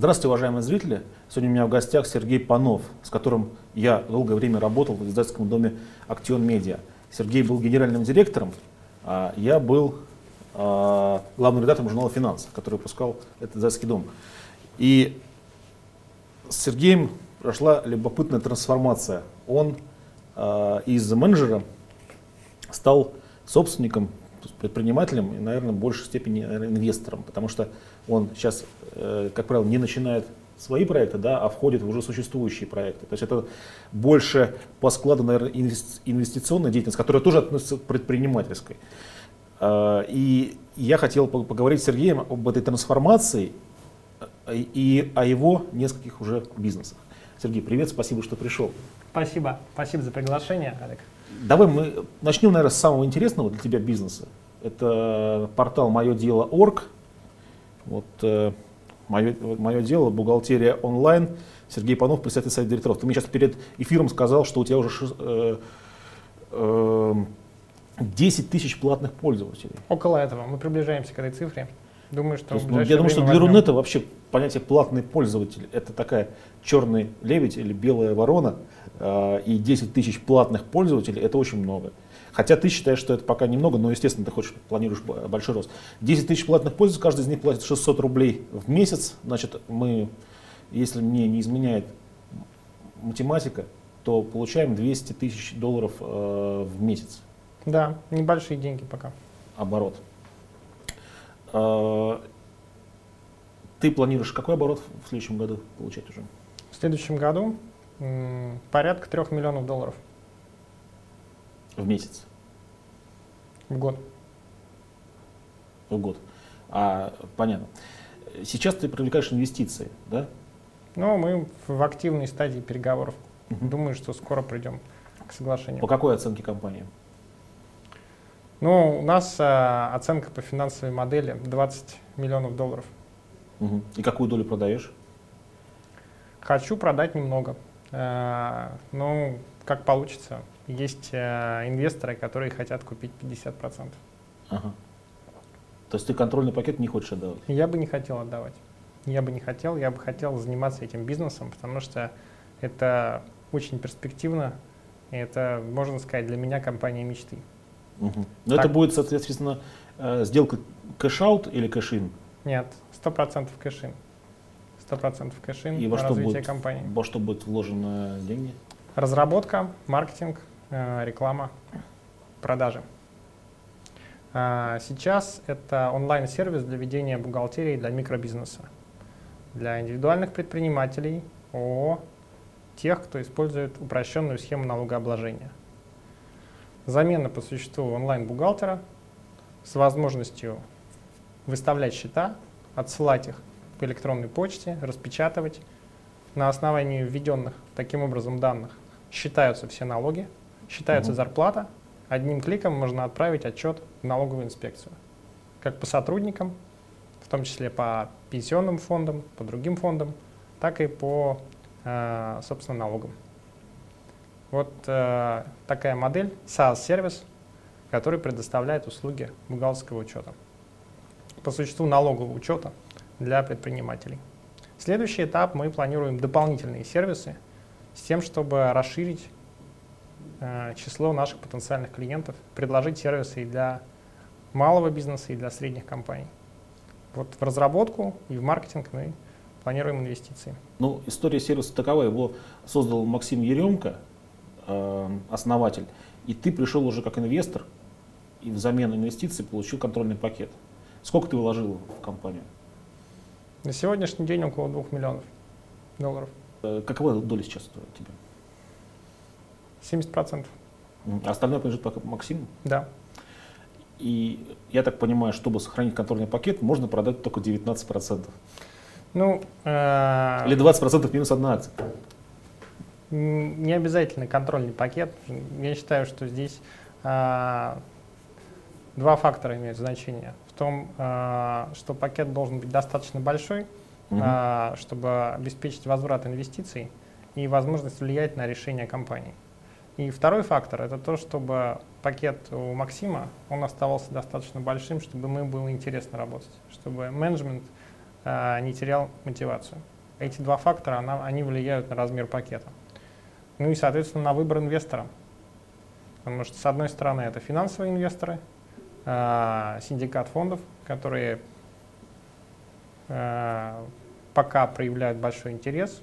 Здравствуйте, уважаемые зрители. Сегодня у меня в гостях Сергей Панов, с которым я долгое время работал в издательском доме «Актион Медиа». Сергей был генеральным директором, а я был а, главным редактором журнала «Финанс», который выпускал этот издательский дом. И с Сергеем прошла любопытная трансформация. Он а, из менеджера стал собственником, предпринимателем и, наверное, в большей степени наверное, инвестором, потому что он сейчас, э, как правило, не начинает свои проекты, да, а входит в уже существующие проекты. То есть это больше по складу, наверное, инвестиционная деятельность, которая тоже относится к предпринимательской. Э, и я хотел поговорить с Сергеем об этой трансформации э, и о его нескольких уже бизнесах. Сергей, привет, спасибо, что пришел. Спасибо, спасибо за приглашение, Олег. Давай мы начнем, наверное, с самого интересного для тебя бизнеса. Это портал «Мое дело орг». Вот э, мое, мое дело, бухгалтерия онлайн. Сергей Панов, председатель совета директоров. Ты мне сейчас перед эфиром сказал, что у тебя уже э, э, 10 тысяч платных пользователей. Около этого. Мы приближаемся к этой цифре. Думаю, что есть, ну, я думаю, что для возьмем... Рунета вообще понятие платный пользователь это такая черный лебедь или белая ворона, э, и 10 тысяч платных пользователей это очень много. Хотя ты считаешь, что это пока немного, но, естественно, ты хочешь, планируешь большой рост. 10 тысяч платных пользователей, каждый из них платит 600 рублей в месяц. Значит, мы, если мне не изменяет математика, то получаем 200 тысяч долларов э, в месяц. Да, небольшие деньги пока. Оборот. Э, ты планируешь какой оборот в следующем году получать уже? В следующем году порядка трех миллионов долларов. В месяц? В год. В год. А, понятно. Сейчас ты привлекаешь инвестиции, да? Ну, мы в активной стадии переговоров. Угу. Думаю, что скоро придем к соглашению. По какой оценке компании? Ну, у нас э, оценка по финансовой модели 20 миллионов долларов. Угу. И какую долю продаешь? Хочу продать немного. Э, ну, как получится. Есть э, инвесторы, которые хотят купить 50%. Ага. То есть ты контрольный пакет не хочешь отдавать? Я бы не хотел отдавать. Я бы не хотел, я бы хотел заниматься этим бизнесом, потому что это очень перспективно. И это, можно сказать, для меня компания мечты. Угу. Но так. это будет, соответственно, э, сделка cash-out или cash-in? Нет, 100% кэш-ин. 100% кэш-ин И во что развитие будет, компании. Во что будут вложены деньги? Разработка, маркетинг, реклама, продажи. А, сейчас это онлайн-сервис для ведения бухгалтерии для микробизнеса, для индивидуальных предпринимателей, ООО, тех, кто использует упрощенную схему налогообложения замена по существу онлайн-бухгалтера с возможностью выставлять счета, отсылать их по электронной почте, распечатывать. На основании введенных таким образом данных считаются все налоги, считается угу. зарплата. Одним кликом можно отправить отчет в налоговую инспекцию. Как по сотрудникам, в том числе по пенсионным фондам, по другим фондам, так и по, э, собственно, налогам. Вот э, такая модель, SaaS-сервис, который предоставляет услуги бухгалтерского учета. По существу налогового учета для предпринимателей. Следующий этап мы планируем дополнительные сервисы с тем, чтобы расширить число наших потенциальных клиентов, предложить сервисы и для малого бизнеса, и для средних компаний. Вот в разработку и в маркетинг мы планируем инвестиции. Ну, история сервиса такова, его создал Максим Еремко, Э, основатель, и ты пришел уже как инвестор и взамен инвестиций получил контрольный пакет. Сколько ты вложил в компанию? На сегодняшний день около 2 миллионов долларов. Э, какова доля сейчас у тебя? 70%. А остальное принадлежит Максиму? Да. И я так понимаю, чтобы сохранить контрольный пакет, можно продать только 19%. Ну, э... Или 20% минус одна акция не обязательно контрольный пакет. Я считаю, что здесь а, два фактора имеют значение. В том, а, что пакет должен быть достаточно большой, угу. а, чтобы обеспечить возврат инвестиций и возможность влиять на решение компании. И второй фактор – это то, чтобы пакет у Максима, он оставался достаточно большим, чтобы ему было интересно работать, чтобы менеджмент э, не терял мотивацию. Эти два фактора, она, они влияют на размер пакета. Ну и, соответственно, на выбор инвестора. Потому что, с одной стороны, это финансовые инвесторы, э, синдикат фондов, которые э, пока проявляют большой интерес.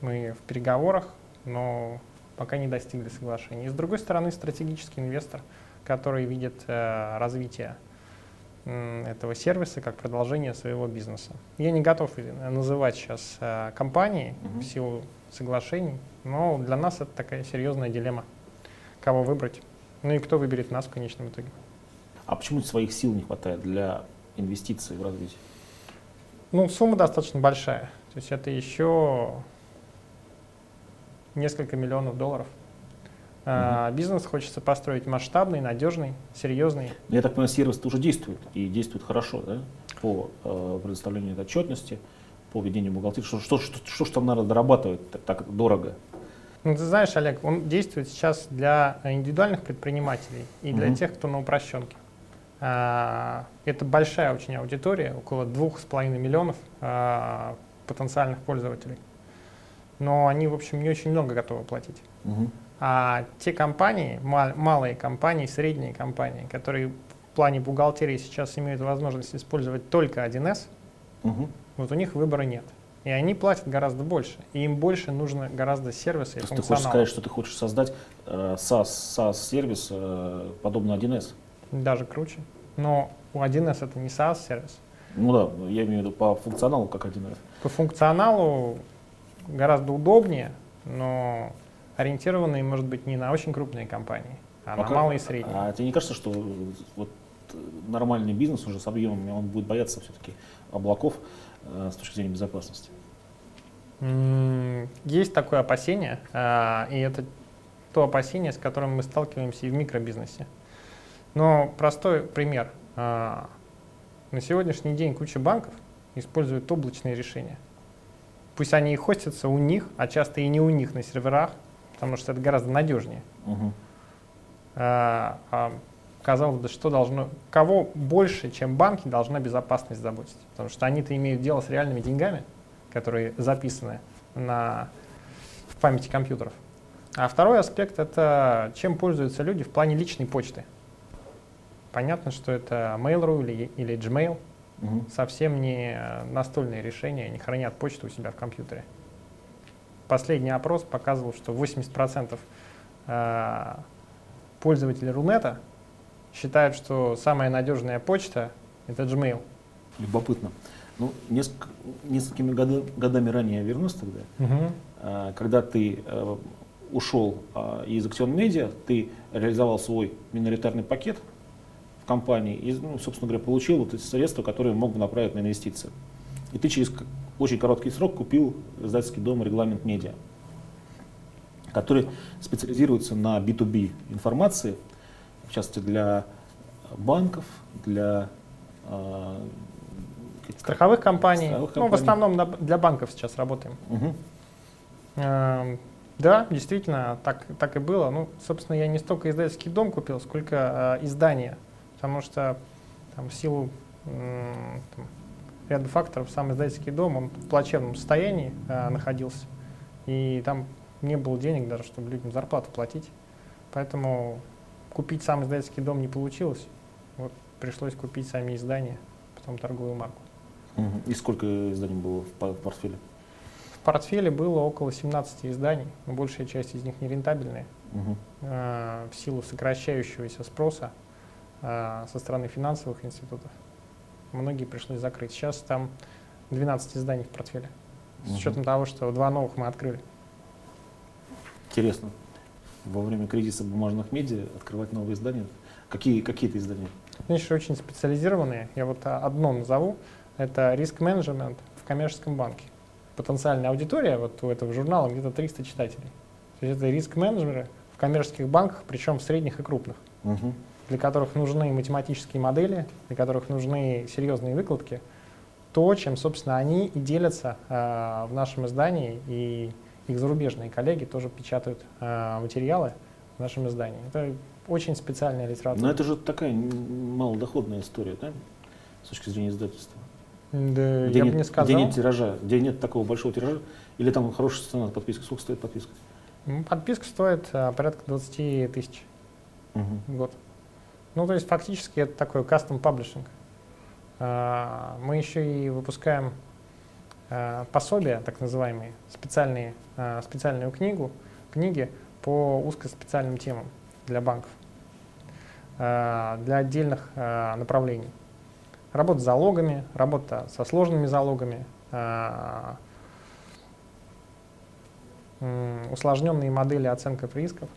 Мы в переговорах, но пока не достигли соглашения. И с другой стороны, стратегический инвестор, который видит э, развитие э, этого сервиса как продолжение своего бизнеса. Я не готов называть сейчас э, компании mm-hmm. в силу соглашений, но для нас это такая серьезная дилемма, кого выбрать. Ну и кто выберет нас в конечном итоге. А почему своих сил не хватает для инвестиций в развитие? Ну, сумма достаточно большая. То есть это еще несколько миллионов долларов. Угу. А, бизнес хочется построить масштабный, надежный, серьезный. Я так понимаю, сервис уже действует и действует хорошо, да? По э, предоставлению отчетности, по ведению бухгалтерии. Что, что, что, что, что там надо дорабатывать так, так дорого? Ну, ты знаешь, Олег, он действует сейчас для индивидуальных предпринимателей и для угу. тех, кто на упрощенке. А, это большая очень аудитория, около двух с половиной миллионов а, потенциальных пользователей но они, в общем, не очень много готовы платить. Угу. А те компании, мал, малые компании, средние компании, которые в плане бухгалтерии сейчас имеют возможность использовать только 1С, угу. вот у них выбора нет. И они платят гораздо больше. И им больше нужно гораздо сервиса и То есть ты хочешь сказать, что ты хочешь создать э, SaaS, SaaS-сервис э, подобно 1С? Даже круче. Но у 1С это не SaaS-сервис. Ну да, я имею в виду по функционалу как 1С. По функционалу гораздо удобнее, но ориентированные, может быть, не на очень крупные компании, а, а на как, малые и средние. А тебе не кажется, что вот нормальный бизнес уже с объемами, он будет бояться все-таки облаков э, с точки зрения безопасности? Есть такое опасение, э, и это то опасение, с которым мы сталкиваемся и в микробизнесе. Но простой пример. Э, на сегодняшний день куча банков используют облачные решения. Пусть они и хостятся у них, а часто и не у них на серверах, потому что это гораздо надежнее. Угу. А, а, казалось бы, что должно, кого больше, чем банки, должна безопасность заботить. Потому что они-то имеют дело с реальными деньгами, которые записаны на, в памяти компьютеров. А второй аспект — это чем пользуются люди в плане личной почты. Понятно, что это Mail.ru или, или Gmail — угу. совсем не настольные решения, не хранят почту у себя в компьютере. Последний опрос показывал, что 80% э, пользователей Рунета считают, что самая надежная почта — это Gmail. Любопытно. Ну, несколько, несколькими года, годами ранее я вернусь тогда. Угу. когда ты э, ушел из Action Media, ты реализовал свой миноритарный пакет — компании и, ну, собственно говоря, получил вот эти средства, которые мог бы направить на инвестиции. И ты через очень короткий срок купил издательский дом «Регламент медиа», который специализируется на B2B информации, в частности для банков, для э, страховых компаний. Страховых компаний. Ну, в основном для банков сейчас работаем. Угу. Э, да, действительно, так, так и было. Ну, собственно, я не столько издательский дом купил, сколько э, издание потому что там, в силу там, ряда факторов сам издательский дом, он в плачевном состоянии э, находился, и там не было денег даже, чтобы людям зарплату платить. Поэтому купить сам издательский дом не получилось. Вот пришлось купить сами издания, потом торговую марку. И сколько изданий было в портфеле? В портфеле было около 17 изданий, но большая часть из них нерентабельные. Угу. Э, в силу сокращающегося спроса со стороны финансовых институтов. Многие пришлось закрыть. Сейчас там 12 изданий в портфеле, с угу. учетом того, что два новых мы открыли. Интересно. Во время кризиса бумажных медиа открывать новые издания. Какие, какие это издания? Значит, очень специализированные. Я вот одно назову. Это риск-менеджмент в коммерческом банке. Потенциальная аудитория вот у этого журнала где-то 300 читателей. То есть это риск-менеджеры в коммерческих банках, причем в средних и крупных. Угу для которых нужны математические модели, для которых нужны серьезные выкладки, то, чем, собственно, они и делятся э, в нашем издании, и их зарубежные коллеги тоже печатают э, материалы в нашем издании. Это очень специальная литература. Но это же такая малодоходная история, да, с точки зрения издательства? Да, где я нет, бы не сказал. Где нет тиража, где нет такого большого тиража, или там хорошая цена подписки. Сколько стоит подписка? Подписка стоит а, порядка 20 тысяч угу. в год. Ну, то есть фактически это такой кастом паблишинг. Мы еще и выпускаем а, пособия, так называемые, специальные, а, специальную книгу, книги по узкоспециальным темам для банков, а, для отдельных направлений. Работа с залогами, работа со сложными залогами, усложненные модели оценки рисков.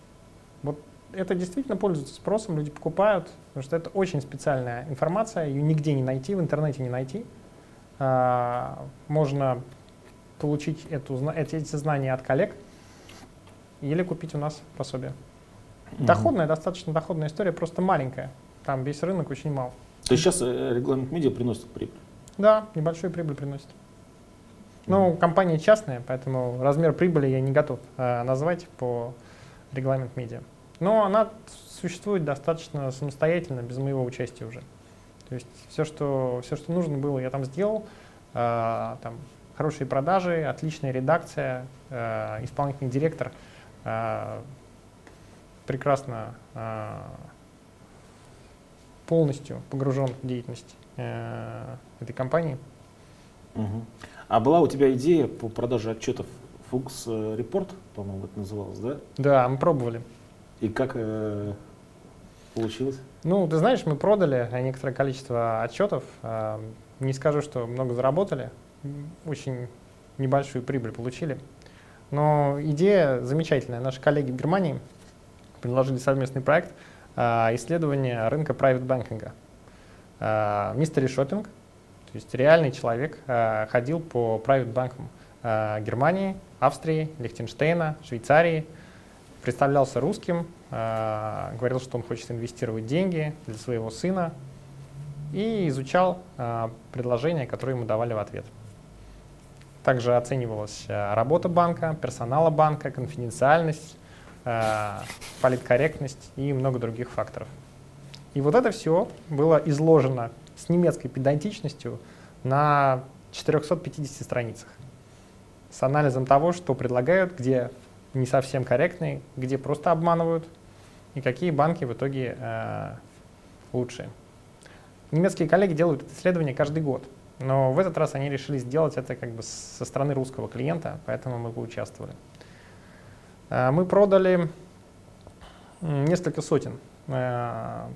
Вот это действительно пользуется спросом, люди покупают, потому что это очень специальная информация, ее нигде не найти, в интернете не найти. А, можно получить эту, эти, эти знания от коллег или купить у нас пособие. Доходная, достаточно доходная история, просто маленькая. Там весь рынок очень мал. То есть сейчас э, регламент медиа приносит прибыль? Да, небольшую прибыль приносит. Ну, компания частная, поэтому размер прибыли я не готов э, назвать по регламент медиа. Но она существует достаточно самостоятельно, без моего участия уже. То есть все, что, все, что нужно было, я там сделал. Э, там, хорошие продажи, отличная редакция, э, исполнительный директор э, прекрасно э, полностью погружен в деятельность э, этой компании. Угу. А была у тебя идея по продаже отчетов Фукс Report, по-моему, это называлось, да? Да, мы пробовали. И как э, получилось? Ну, ты знаешь, мы продали некоторое количество отчетов. Э, не скажу, что много заработали, очень небольшую прибыль получили. Но идея замечательная. Наши коллеги в Германии предложили совместный проект э, исследования рынка private банкинга. Мистери э, Шоппинг, то есть реальный человек ходил по private банкам Германии, Австрии, Лихтенштейна, Швейцарии, представлялся русским, говорил, что он хочет инвестировать деньги для своего сына и изучал предложения, которые ему давали в ответ. Также оценивалась работа банка, персонала банка, конфиденциальность, Э, политкорректность и много других факторов. И вот это все было изложено с немецкой педантичностью на 450 страницах с анализом того, что предлагают, где не совсем корректные, где просто обманывают и какие банки в итоге э, лучшие. Немецкие коллеги делают это исследование каждый год, но в этот раз они решили сделать это как бы со стороны русского клиента, поэтому мы поучаствовали. Э, мы продали несколько сотен э,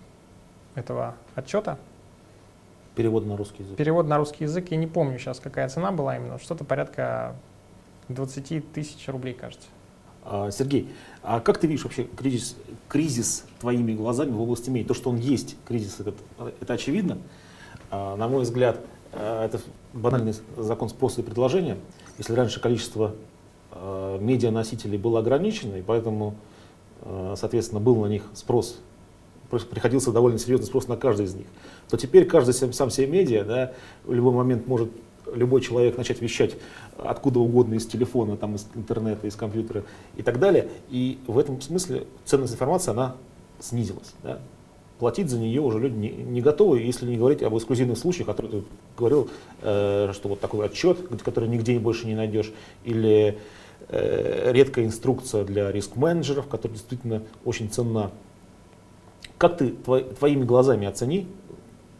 этого отчета. Перевод на русский язык. Перевод на русский язык. Я не помню сейчас, какая цена была именно. Что-то порядка 20 тысяч рублей, кажется. А, Сергей, а как ты видишь вообще кризис, кризис твоими глазами в области медиа? То, что он есть, кризис, это, это очевидно. А, на мой взгляд, э, это банальный закон спроса и предложения. Если раньше количество Э, медианосителей было ограничено, и поэтому, э, соответственно, был на них спрос, приходился довольно серьезный спрос на каждый из них, то теперь каждый сам, сам себе медиа, да, в любой момент может любой человек начать вещать откуда угодно из телефона, там, из интернета, из компьютера и так далее. И в этом смысле ценность информации, она снизилась. Да? Платить за нее уже люди не, не готовы, если не говорить об эксклюзивных случаях, о которых ты говорил, э, что вот такой отчет, который нигде больше не найдешь, или Э, редкая инструкция для риск-менеджеров, которая действительно очень ценна. Как ты твоими глазами оцени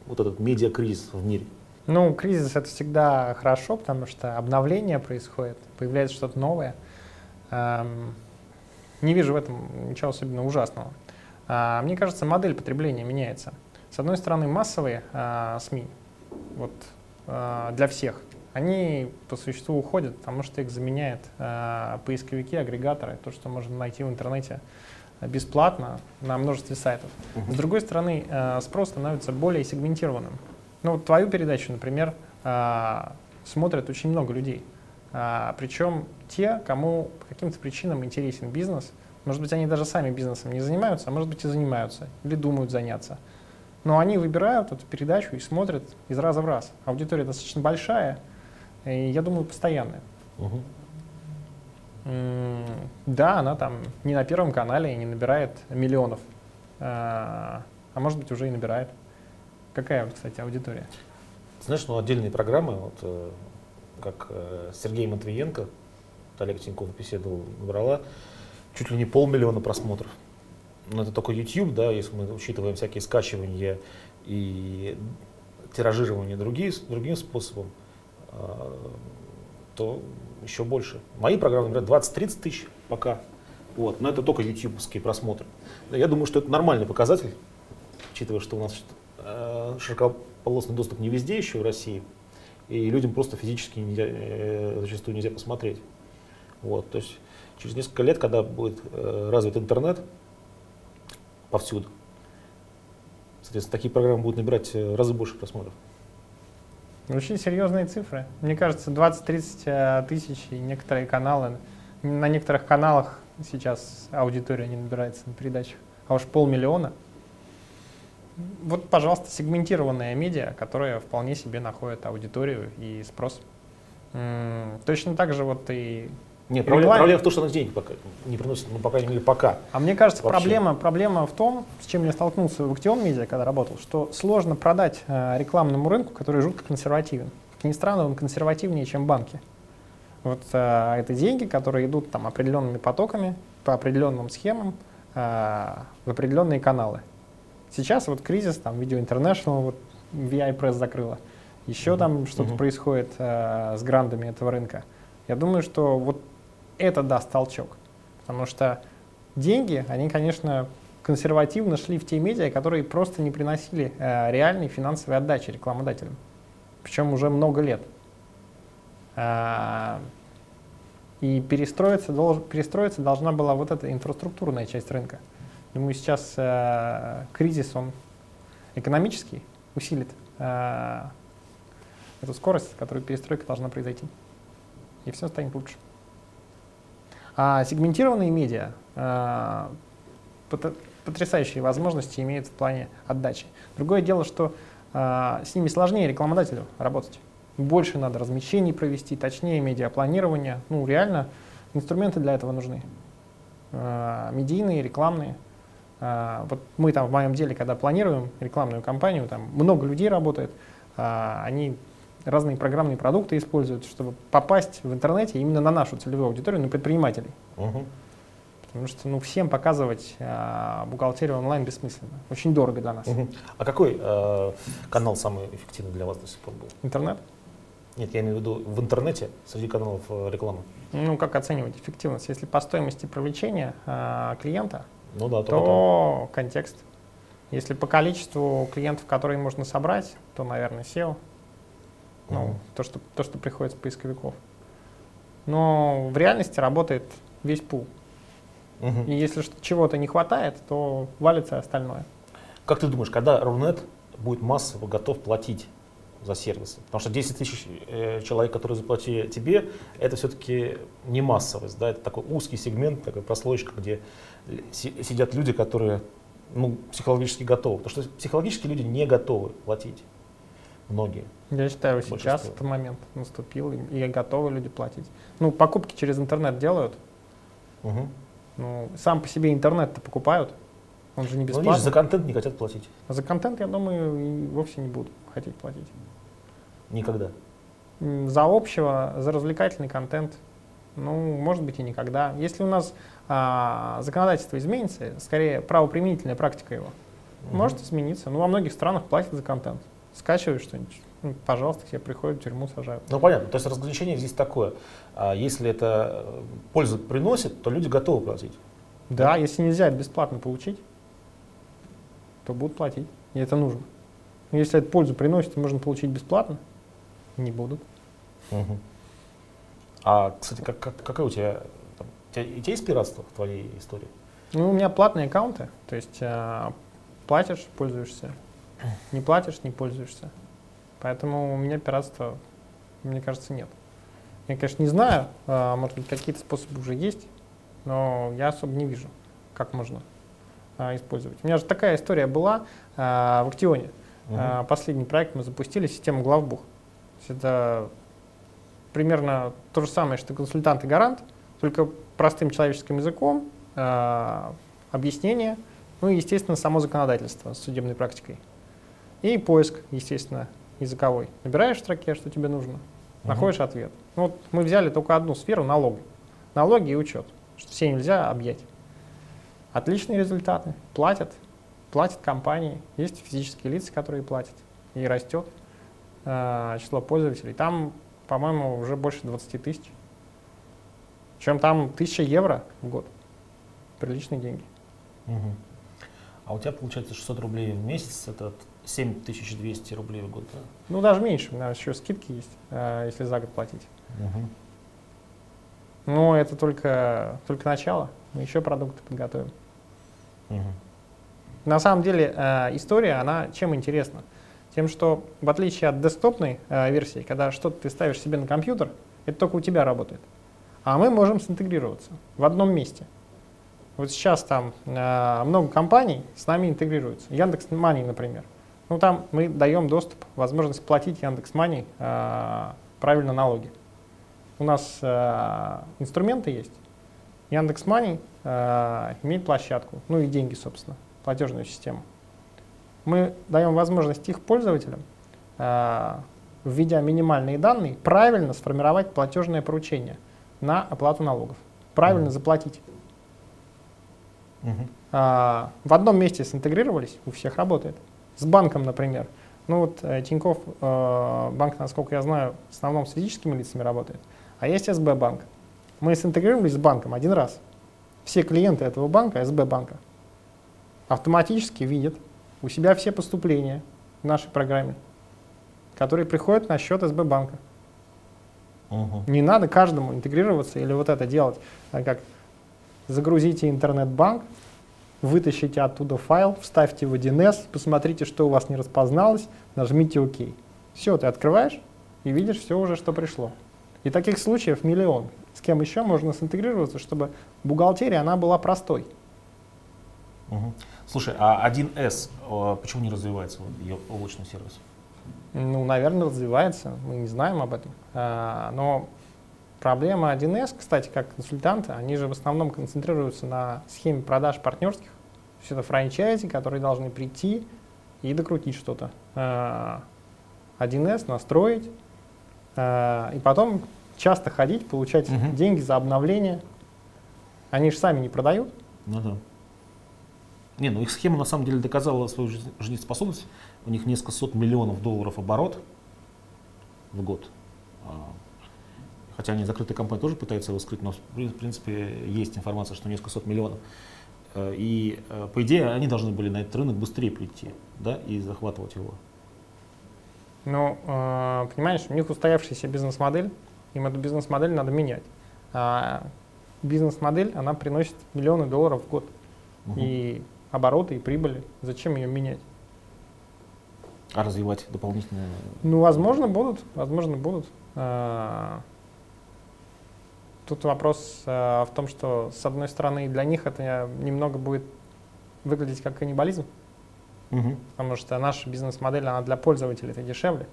вот этот медиакризис в мире? Ну, кризис это всегда хорошо, потому что обновление происходит, появляется что-то новое. Эм, не вижу в этом ничего особенно ужасного. А, мне кажется, модель потребления меняется. С одной стороны, массовые а, СМИ, вот а, для всех, они по существу уходят, потому что их заменяют поисковики, агрегаторы, то, что можно найти в интернете бесплатно на множестве сайтов. С другой стороны, спрос становится более сегментированным. Ну, вот твою передачу, например, э, смотрят очень много людей. Э, причем те, кому по каким-то причинам интересен бизнес, может быть, они даже сами бизнесом не занимаются, а может быть и занимаются, или думают заняться. Но они выбирают эту передачу и смотрят из раза в раз. Аудитория достаточно большая, и я думаю, постоянная. Угу. Да, она там не на Первом канале и не набирает миллионов, а, а может быть уже и набирает. Какая, кстати, аудитория? Знаешь, ну отдельные программы, вот, э, как э, Сергей Матвиенко, вот Олег Тиньков беседовал, набрала чуть ли не полмиллиона просмотров. Но это только YouTube, да, если мы учитываем всякие скачивания и тиражирование другие, другим способом, э, то еще больше. Мои программы, например, 20-30 тысяч пока. Вот, но это только ютубовские просмотры. Я думаю, что это нормальный показатель, учитывая, что у нас широкополосный доступ не везде еще в России, и людям просто физически нельзя, э, зачастую нельзя посмотреть. Вот, то есть через несколько лет, когда будет э, развит интернет повсюду, соответственно, такие программы будут набирать э, разы больше просмотров. Очень серьезные цифры. Мне кажется, 20-30 э, тысяч и некоторые каналы, на некоторых каналах сейчас аудитория не набирается на передачах, а уж полмиллиона. Вот, пожалуйста, сегментированная медиа, которая вполне себе находит аудиторию и спрос. Точно так же вот и нет, проблема, проблема в том, что она денег пока не приносит, ну, по крайней мере, пока. А мне кажется, проблема, проблема в том, с чем я столкнулся в Актион Медиа, когда работал, что сложно продать э, рекламному рынку, который жутко консервативен. Как ни странно, он консервативнее, чем банки. Вот э, это деньги, которые идут там определенными потоками, по определенным схемам, э, в определенные каналы. Сейчас вот кризис, там, Video International, вот VI Press закрыла, еще mm-hmm. там что-то mm-hmm. происходит э, с грандами этого рынка. Я думаю, что вот это даст толчок. Потому что деньги, они, конечно, консервативно шли в те медиа, которые просто не приносили э, реальной финансовой отдачи рекламодателям. Причем уже много лет. А, и перестроиться, долж, перестроиться должна была вот эта инфраструктурная часть рынка. Думаю, сейчас э, кризис, он экономический, усилит э, эту скорость, которую перестройка должна произойти. И все станет лучше. А сегментированные медиа э, потрясающие возможности имеют в плане отдачи. Другое дело, что э, с ними сложнее рекламодателю работать. Больше надо размещений провести, точнее медиапланирование. Ну, реально, инструменты для этого нужны. Э, медийные, рекламные. Э, вот мы там в моем деле, когда планируем рекламную кампанию, там много людей работает, э, они разные программные продукты используют, чтобы попасть в интернете именно на нашу целевую аудиторию, на предпринимателей. Угу. Потому что ну, всем показывать э, бухгалтерию онлайн бессмысленно. Очень дорого для нас. Угу. А какой э, канал самый эффективный для вас до сих пор был? Интернет. Нет, я имею в виду в интернете среди каналов э, рекламы. Ну, как оценивать эффективность? Если по стоимости привлечения э, клиента, ну, да, то, то контекст. Если по количеству клиентов, которые можно собрать, то, наверное, SEO. Ну, то, что, то, что приходит с поисковиков. Но в реальности работает весь пул. Угу. И если чего-то не хватает, то валится остальное. Как ты думаешь, когда Рунет будет массово готов платить за сервисы? Потому что 10 тысяч э, человек, которые заплатили тебе, это все-таки не массовость, да, это такой узкий сегмент, такая прослойка, где сидят люди, которые ну, психологически готовы. Потому что психологически люди не готовы платить многие. Я считаю, сейчас этот момент наступил, и готовы люди платить. Ну, покупки через интернет делают. Угу. Ну, сам по себе интернет-то покупают. Он же не бесплатный. Ну, за контент не хотят платить. За контент, я думаю, и вовсе не будут хотеть платить. Никогда? За общего, за развлекательный контент, ну, может быть, и никогда. Если у нас а, законодательство изменится, скорее правоприменительная практика его, угу. может измениться. Ну, во многих странах платят за контент скачиваешь что-нибудь, ну, пожалуйста, тебе приходят в тюрьму, сажают. Ну, понятно. То есть разграничение здесь такое. А если это э, пользу приносит, то люди готовы платить. Да, если нельзя это бесплатно получить, то будут платить, и это нужно. Но если это пользу приносит, можно получить бесплатно, не будут. Угу. А, кстати, как, как, какая у тебя, там, у тебя, у тебя есть пиратство в твоей истории? Ну, у меня платные аккаунты, то есть э, платишь, пользуешься. Не платишь, не пользуешься. Поэтому у меня пиратства, мне кажется, нет. Я, конечно, не знаю, а, может быть, какие-то способы уже есть, но я особо не вижу, как можно а, использовать. У меня же такая история была в Актионе. Угу. Последний проект мы запустили, систему главбух. Это примерно то же самое, что консультант и гарант, только простым человеческим языком, объяснение, ну и, естественно, само законодательство с судебной практикой. И поиск, естественно, языковой, набираешь в строке, что тебе нужно, находишь ответ. Ну, вот мы взяли только одну сферу налоги. Налоги и учет, что все нельзя объять. Отличные результаты, платят, платят компании, есть физические лица, которые платят, и растет э, число пользователей. Там, по-моему, уже больше 20 тысяч. Чем там 1000 евро в год. Приличные деньги. Угу. А у тебя получается 600 рублей в месяц, это 7200 рублей в год, да? Ну, даже меньше, у нас еще скидки есть, э, если за год платить. Угу. Но это только, только начало, мы еще продукты подготовим. Угу. На самом деле э, история, она чем интересна? Тем, что в отличие от десктопной э, версии, когда что-то ты ставишь себе на компьютер, это только у тебя работает. А мы можем синтегрироваться в одном месте. Вот сейчас там э, много компаний с нами интегрируются. Яндекс Мани, например. Ну там мы даем доступ, возможность платить Яндекс Мани э, правильно налоги. У нас э, инструменты есть. Яндекс Мани э, имеет площадку, ну и деньги, собственно, платежную систему. Мы даем возможность их пользователям, э, введя минимальные данные, правильно сформировать платежное поручение на оплату налогов. Правильно Мгм. заплатить. А, в одном месте синтегрировались, у всех работает. С банком, например. Ну вот э, Тинькофф э, банк, насколько я знаю, в основном с физическими лицами работает. А есть СБ банк. Мы синтегрировались с банком один раз. Все клиенты этого банка, СБ банка, автоматически видят у себя все поступления в нашей программе, которые приходят на счет СБ банка. Угу. Не надо каждому интегрироваться или вот это делать, а как загрузите интернет-банк, вытащите оттуда файл, вставьте в 1С, посмотрите, что у вас не распозналось, нажмите ОК. Все, ты открываешь и видишь все уже, что пришло. И таких случаев миллион. С кем еще можно синтегрироваться, чтобы бухгалтерия, она была простой. Угу. Слушай, а 1С э, почему не развивается, ее облачный сервис? Ну, наверное, развивается, мы не знаем об этом. А, но проблема 1С, кстати, как консультанты, они же в основном концентрируются на схеме продаж партнерских. То есть это франчайзи, которые должны прийти и докрутить что-то. А, 1С настроить, а, и потом часто ходить, получать Мгм. деньги за обновление. Они же сами не продают. Ну да. Не, ну их схема на самом деле доказала свою жизнеспособность. У них несколько сот миллионов долларов оборот в год. А, Хотя они закрытые компании тоже пытаются его скрыть, но в при- в принципе есть информация, что несколько сот миллионов. Э, И э, по идее они должны были на этот рынок быстрее прийти, да, и захватывать его. Но, э, понимаешь, у них устоявшаяся бизнес-модель, им эту бизнес-модель надо менять. А бизнес-модель, она приносит миллионы долларов в год. Мгм. И обороты, и прибыли. Зачем ее менять? А развивать дополнительно. Ну, возможно, будут, возможно, будут. А, Тут вопрос а, в том, что, с одной стороны, для них это немного будет выглядеть как каннибализм, Мгм. потому что наша бизнес-модель, она для пользователей это дешевле.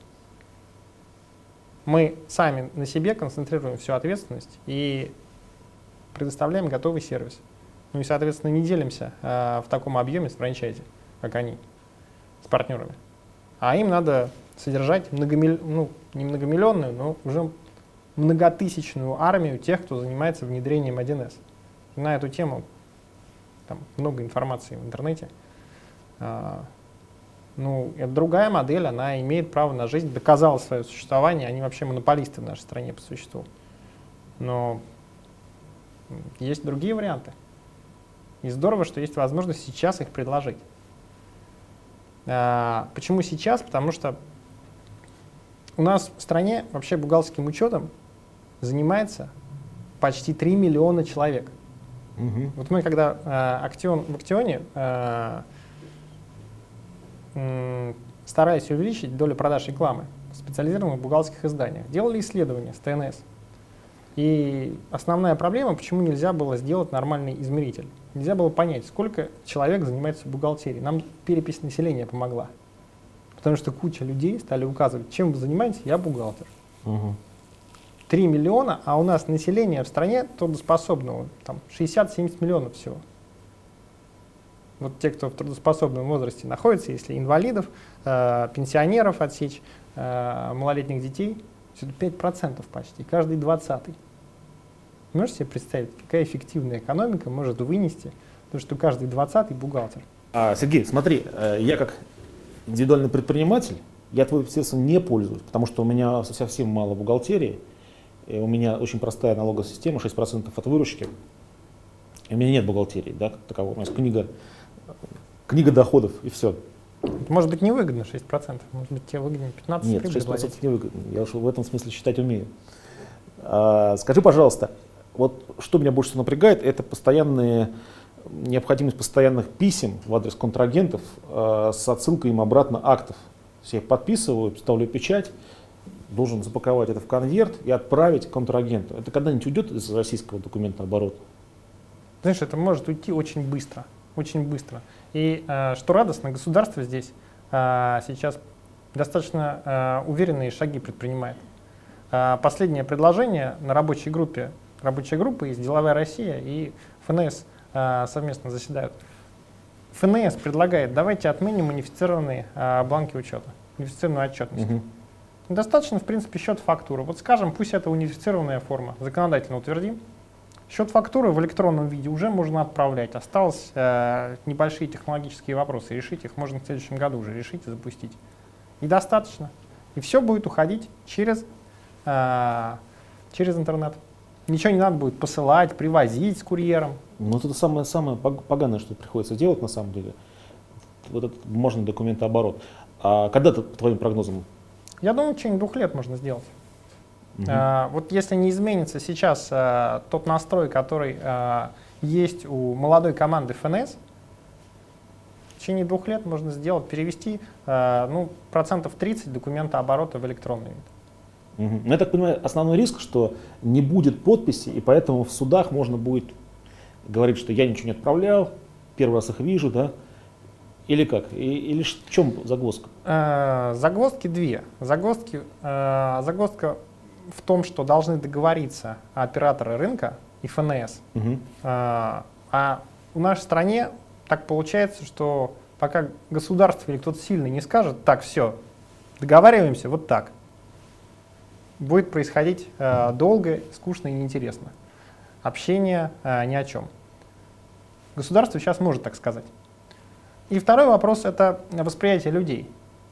Мы сами на себе концентрируем всю ответственность и предоставляем готовый сервис. Ну и, соответственно, не делимся а, в таком объеме с франчайзи, как они, с партнерами. А им надо содержать многомиль... ну, не многомиллионную, но уже многотысячную армию тех, кто занимается внедрением 1С. На эту тему там много информации в интернете. А, ну, это другая модель, она имеет право на жизнь, доказала свое существование, они вообще монополисты в нашей стране по существу. Но есть другие варианты. И здорово, что есть возможность сейчас их предложить. А, почему сейчас? Потому что у нас в стране вообще бухгалтерским учетом занимается почти 3 миллиона человек. Мгм. Вот мы когда э, Актион, в Актионе э, м, стараясь увеличить долю продаж рекламы в специализированных бухгалтерских изданиях, делали исследования с ТНС. И основная проблема, почему нельзя было сделать нормальный измеритель. Нельзя было понять, сколько человек занимается бухгалтерией. Нам перепись населения помогла. Потому что куча людей стали указывать, чем вы занимаетесь, я бухгалтер. Мгм. 3 миллиона, а у нас население в стране трудоспособного там 60-70 миллионов всего. Вот те, кто в трудоспособном возрасте находится, если инвалидов, э, пенсионеров отсечь, э, малолетних детей, это 5% почти, каждый 20 Можете себе представить, какая эффективная экономика может вынести то, что каждый 20 бухгалтер? А, Сергей, смотри, э, я как индивидуальный предприниматель, я твоим средством не пользуюсь, потому что у меня совсем мало бухгалтерии, у меня очень простая налоговая система, 6% от выручки. У меня нет бухгалтерии, да, как такового. У меня есть книга, книга доходов, и все. Может быть, невыгодно 6%, может быть, тебе выгоднее 15%. Нет, 6% не выгодно. Я уж в этом смысле считать умею. А, скажи, пожалуйста, вот что меня больше всего напрягает, это постоянные необходимость постоянных писем в адрес контрагентов э, с отсылкой им обратно актов. Их подписываю, ставлю печать, должен запаковать это в конверт и отправить контрагенту. Это когда-нибудь уйдет из российского документа оборота? Знаешь, это может уйти очень быстро, очень быстро. И э, что радостно, государство здесь э, сейчас достаточно э, уверенные шаги предпринимает. Э, последнее предложение на рабочей группе, рабочая группа из «Деловая Россия» и ФНС э, совместно заседают. ФНС предлагает, давайте отменим унифицированные э, бланки учета, унифицированную отчетность. Угу. Достаточно, в принципе, счет фактуры. Вот скажем, пусть это унифицированная форма, законодательно утвердим. Счет фактуры в электронном виде уже можно отправлять. Осталось э, небольшие технологические вопросы. Решить их можно в следующем году уже решить и запустить. И достаточно. И все будет уходить через, э, через интернет. Ничего не надо будет посылать, привозить с курьером. Ну, это самое, самое поганое, что приходится делать на самом деле. Вот этот можно документооборот. А когда, по твоим прогнозам, я думаю, в течение двух лет можно сделать. Угу. А, вот если не изменится сейчас а, тот настрой, который а, есть у молодой команды ФНС, в течение двух лет можно сделать, перевести а, ну, процентов 30 документа оборота в электронный вид. Угу. Я так понимаю, основной риск, что не будет подписи, и поэтому в судах можно будет говорить, что я ничего не отправлял, первый раз их вижу, да, или как? И, или в чем загвоздка? Э, загвоздки две. Загвоздки, э, загвоздка в том, что должны договориться операторы рынка и ФНС. Угу. Э, а в нашей стране так получается, что пока государство или кто-то сильный не скажет, так, все, договариваемся вот так, будет происходить э, долго, скучно и неинтересно. Общение э, ни о чем. Государство сейчас может так сказать. И второй вопрос — это восприятие людей.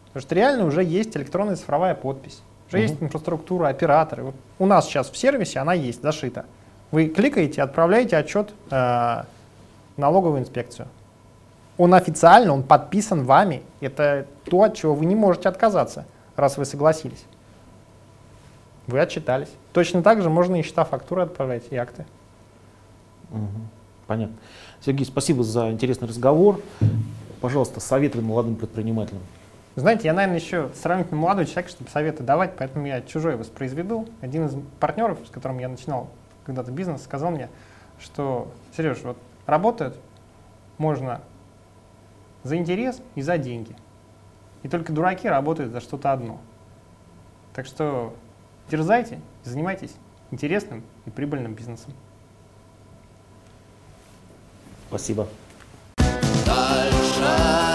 Потому что реально уже есть электронная цифровая подпись, уже угу. есть инфраструктура, операторы. Вот у нас сейчас в сервисе она есть, зашита. Вы кликаете, отправляете отчет э, налоговую инспекцию. Он официально, он подписан вами. Это то, от чего вы не можете отказаться, раз вы согласились. Вы отчитались. Точно так же можно и счета фактуры отправлять, и акты. Угу. Понятно. Сергей, спасибо за интересный разговор пожалуйста, советы молодым предпринимателям? Знаете, я, наверное, еще сравнительно молодой человек, чтобы советы давать, поэтому я чужой воспроизведу. Один из партнеров, с которым я начинал когда-то бизнес, сказал мне, что, Сереж, вот работают можно за интерес и за деньги. И только дураки работают за что-то одно. Так что дерзайте, занимайтесь интересным и прибыльным бизнесом. Спасибо. Дальше.